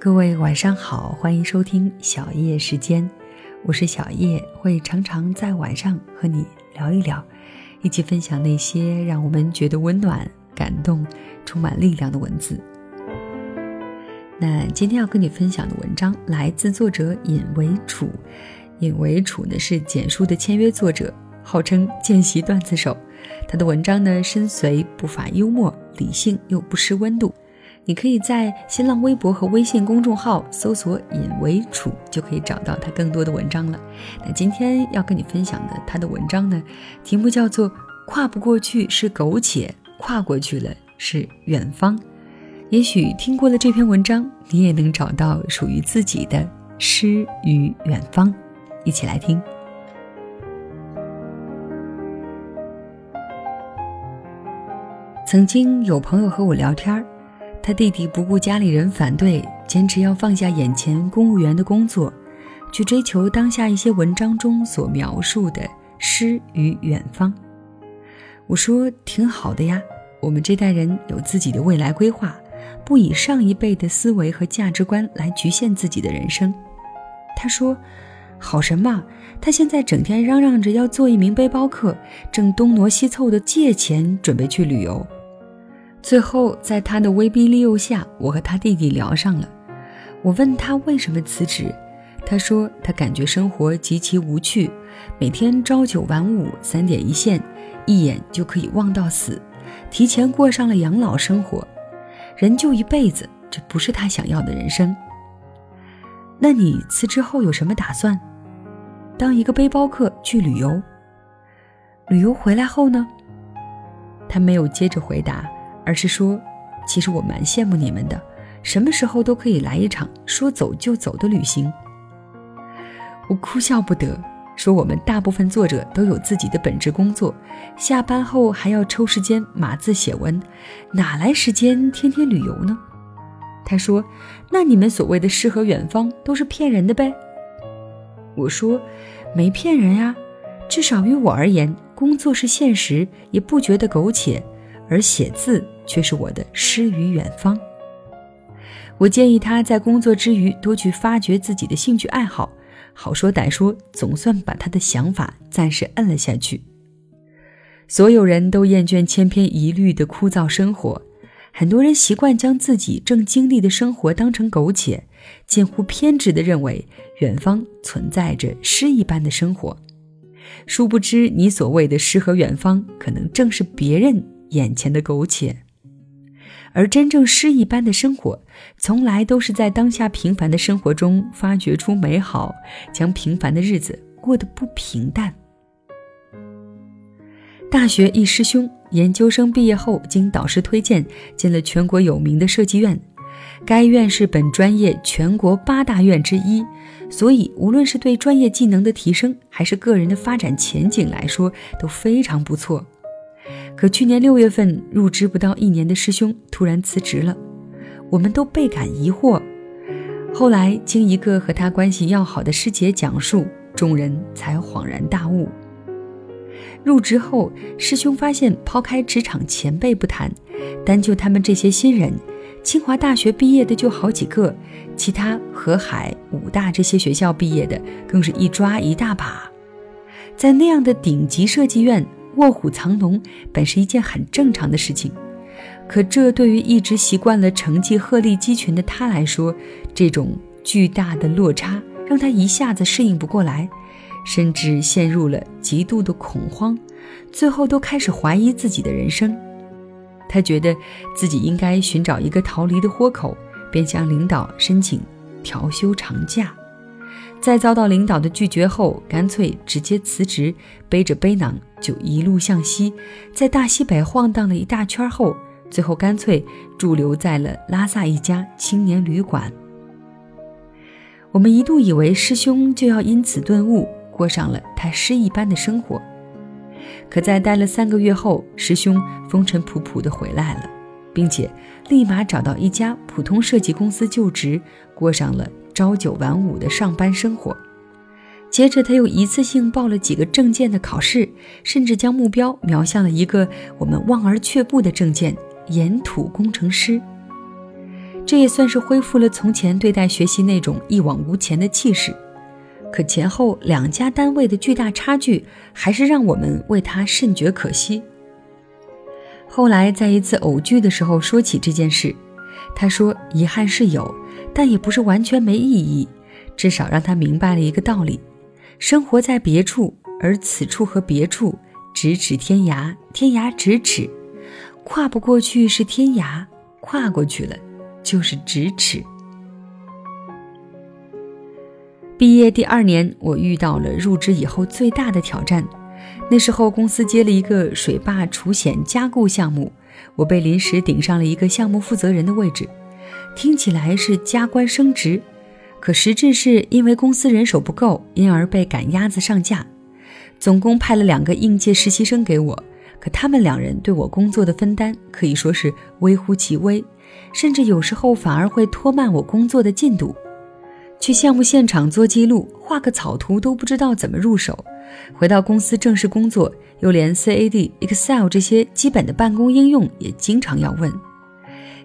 各位晚上好，欢迎收听小叶时间，我是小叶，会常常在晚上和你聊一聊，一起分享那些让我们觉得温暖、感动、充满力量的文字。那今天要跟你分享的文章来自作者尹为楚，尹为楚呢是简书的签约作者，号称见习段子手。他的文章呢深邃不乏幽默，理性又不失温度。你可以在新浪微博和微信公众号搜索“尹为楚”，就可以找到他更多的文章了。那今天要跟你分享的他的文章呢，题目叫做《跨不过去是苟且，跨过去了是远方》。也许听过了这篇文章，你也能找到属于自己的诗与远方。一起来听。曾经有朋友和我聊天儿他弟弟不顾家里人反对，坚持要放下眼前公务员的工作，去追求当下一些文章中所描述的诗与远方。我说挺好的呀，我们这代人有自己的未来规划。不以上一辈的思维和价值观来局限自己的人生，他说：“好什么？他现在整天嚷嚷着要做一名背包客，正东挪西凑的借钱准备去旅游。”最后，在他的威逼利诱下，我和他弟弟聊上了。我问他为什么辞职，他说他感觉生活极其无趣，每天朝九晚五，三点一线，一眼就可以望到死，提前过上了养老生活。人就一辈子，这不是他想要的人生。那你辞职后有什么打算？当一个背包客去旅游？旅游回来后呢？他没有接着回答，而是说：“其实我蛮羡慕你们的，什么时候都可以来一场说走就走的旅行。”我哭笑不得。说我们大部分作者都有自己的本职工作，下班后还要抽时间码字写文，哪来时间天天旅游呢？他说：“那你们所谓的诗和远方都是骗人的呗。”我说：“没骗人呀，至少于我而言，工作是现实，也不觉得苟且，而写字却是我的诗与远方。”我建议他在工作之余多去发掘自己的兴趣爱好。好说歹说，总算把他的想法暂时摁了下去。所有人都厌倦千篇一律的枯燥生活，很多人习惯将自己正经历的生活当成苟且，近乎偏执的认为远方存在着诗一般的生活。殊不知，你所谓的诗和远方，可能正是别人眼前的苟且。而真正诗一般的生活，从来都是在当下平凡的生活中发掘出美好，将平凡的日子过得不平淡。大学一师兄，研究生毕业后，经导师推荐进了全国有名的设计院，该院是本专业全国八大院之一，所以无论是对专业技能的提升，还是个人的发展前景来说，都非常不错。可去年六月份入职不到一年的师兄突然辞职了，我们都倍感疑惑。后来经一个和他关系要好的师姐讲述，众人才恍然大悟。入职后，师兄发现，抛开职场前辈不谈，单就他们这些新人，清华大学毕业的就好几个，其他河海、武大这些学校毕业的更是一抓一大把。在那样的顶级设计院。卧虎藏龙本是一件很正常的事情，可这对于一直习惯了成绩鹤立鸡群的他来说，这种巨大的落差让他一下子适应不过来，甚至陷入了极度的恐慌，最后都开始怀疑自己的人生。他觉得自己应该寻找一个逃离的豁口，便向领导申请调休长假。在遭到领导的拒绝后，干脆直接辞职，背着背囊就一路向西，在大西北晃荡了一大圈后，最后干脆驻留在了拉萨一家青年旅馆。我们一度以为师兄就要因此顿悟，过上了他诗一般的生活，可在待了三个月后，师兄风尘仆仆地回来了，并且立马找到一家普通设计公司就职，过上了。朝九晚五的上班生活，接着他又一次性报了几个证件的考试，甚至将目标瞄向了一个我们望而却步的证件——岩土工程师。这也算是恢复了从前对待学习那种一往无前的气势。可前后两家单位的巨大差距，还是让我们为他甚觉可惜。后来在一次偶聚的时候说起这件事，他说遗憾是有，但也不是完全没意义，至少让他明白了一个道理：生活在别处，而此处和别处咫尺天涯，天涯咫尺，跨不过去是天涯，跨过去了就是咫尺。毕业第二年，我遇到了入职以后最大的挑战。那时候公司接了一个水坝除险加固项目，我被临时顶上了一个项目负责人的位置。听起来是加官升职，可实质是因为公司人手不够，因而被赶鸭子上架。总共派了两个应届实习生给我，可他们两人对我工作的分担可以说是微乎其微，甚至有时候反而会拖慢我工作的进度。去项目现场做记录，画个草图都不知道怎么入手；回到公司正式工作，又连 CAD、Excel 这些基本的办公应用也经常要问。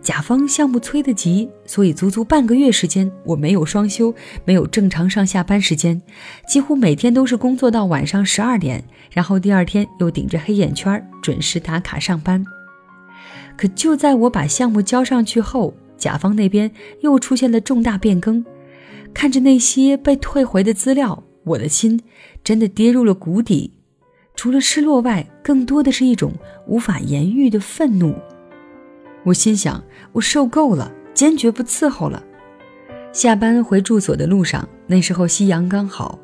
甲方项目催得急，所以足足半个月时间，我没有双休，没有正常上下班时间，几乎每天都是工作到晚上十二点，然后第二天又顶着黑眼圈准时打卡上班。可就在我把项目交上去后，甲方那边又出现了重大变更。看着那些被退回的资料，我的心真的跌入了谷底。除了失落外，更多的是一种无法言喻的愤怒。我心想：我受够了，坚决不伺候了。下班回住所的路上，那时候夕阳刚好，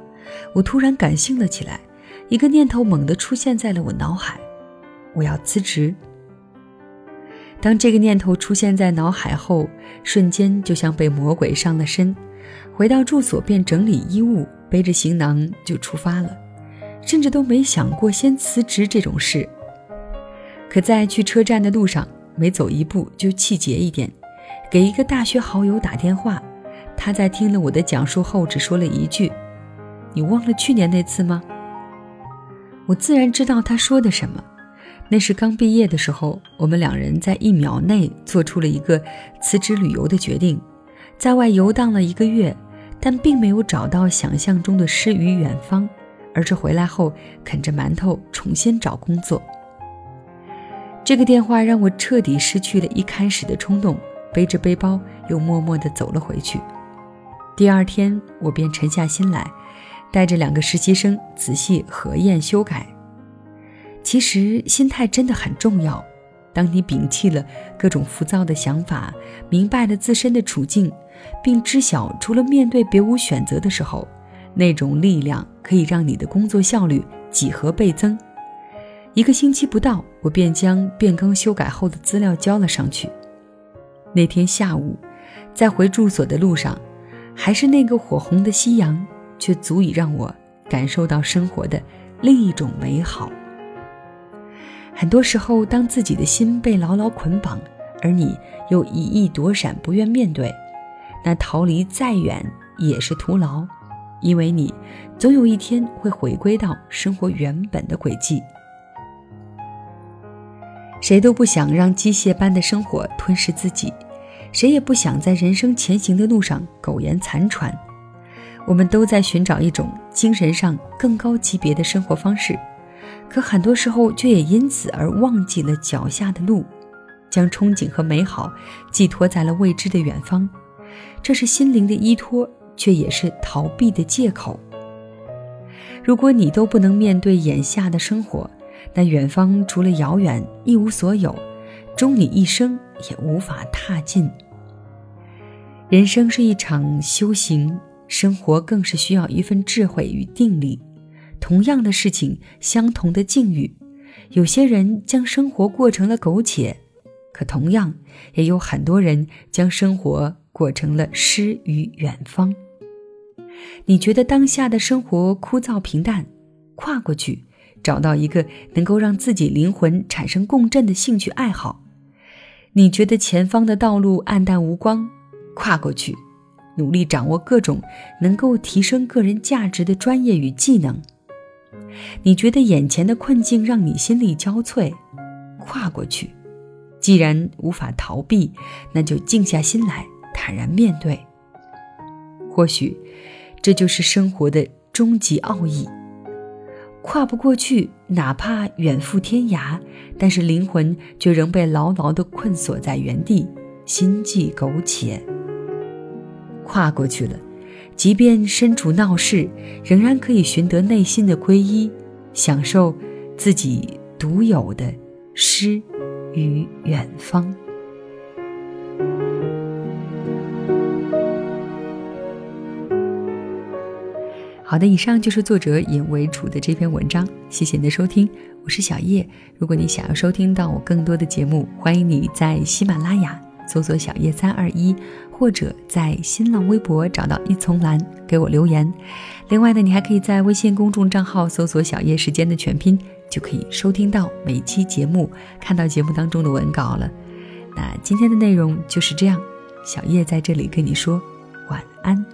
我突然感性了起来，一个念头猛地出现在了我脑海：我要辞职。当这个念头出现在脑海后，瞬间就像被魔鬼上了身。回到住所便整理衣物，背着行囊就出发了，甚至都没想过先辞职这种事。可在去车站的路上，每走一步就气结一点，给一个大学好友打电话，他在听了我的讲述后，只说了一句：“你忘了去年那次吗？”我自然知道他说的什么，那是刚毕业的时候，我们两人在一秒内做出了一个辞职旅游的决定。在外游荡了一个月，但并没有找到想象中的诗与远方，而是回来后啃着馒头重新找工作。这个电话让我彻底失去了一开始的冲动，背着背包又默默地走了回去。第二天，我便沉下心来，带着两个实习生仔细核验修改。其实，心态真的很重要。当你摒弃了各种浮躁的想法，明白了自身的处境。并知晓除了面对别无选择的时候，那种力量可以让你的工作效率几何倍增。一个星期不到，我便将变更修改后的资料交了上去。那天下午，在回住所的路上，还是那个火红的夕阳，却足以让我感受到生活的另一种美好。很多时候，当自己的心被牢牢捆绑，而你又一意躲闪，不愿面对。那逃离再远也是徒劳，因为你总有一天会回归到生活原本的轨迹。谁都不想让机械般的生活吞噬自己，谁也不想在人生前行的路上苟延残喘。我们都在寻找一种精神上更高级别的生活方式，可很多时候却也因此而忘记了脚下的路，将憧憬和美好寄托在了未知的远方。这是心灵的依托，却也是逃避的借口。如果你都不能面对眼下的生活，那远方除了遥远一无所有，终你一生也无法踏进。人生是一场修行，生活更是需要一份智慧与定力。同样的事情，相同的境遇，有些人将生活过成了苟且，可同样也有很多人将生活。过成了诗与远方。你觉得当下的生活枯燥平淡，跨过去，找到一个能够让自己灵魂产生共振的兴趣爱好。你觉得前方的道路暗淡无光，跨过去，努力掌握各种能够提升个人价值的专业与技能。你觉得眼前的困境让你心力交瘁，跨过去。既然无法逃避，那就静下心来，坦然面对。或许，这就是生活的终极奥义。跨不过去，哪怕远赴天涯，但是灵魂却仍被牢牢地困锁在原地，心悸苟且。跨过去了，即便身处闹市，仍然可以寻得内心的皈依，享受自己独有的诗与远方。好的，以上就是作者尹为楚的这篇文章。谢谢你的收听，我是小叶。如果你想要收听到我更多的节目，欢迎你在喜马拉雅搜索“小叶三二一”，或者在新浪微博找到一丛蓝给我留言。另外呢，你还可以在微信公众账号搜索“小叶时间”的全拼，就可以收听到每期节目，看到节目当中的文稿了。那今天的内容就是这样，小叶在这里跟你说晚安。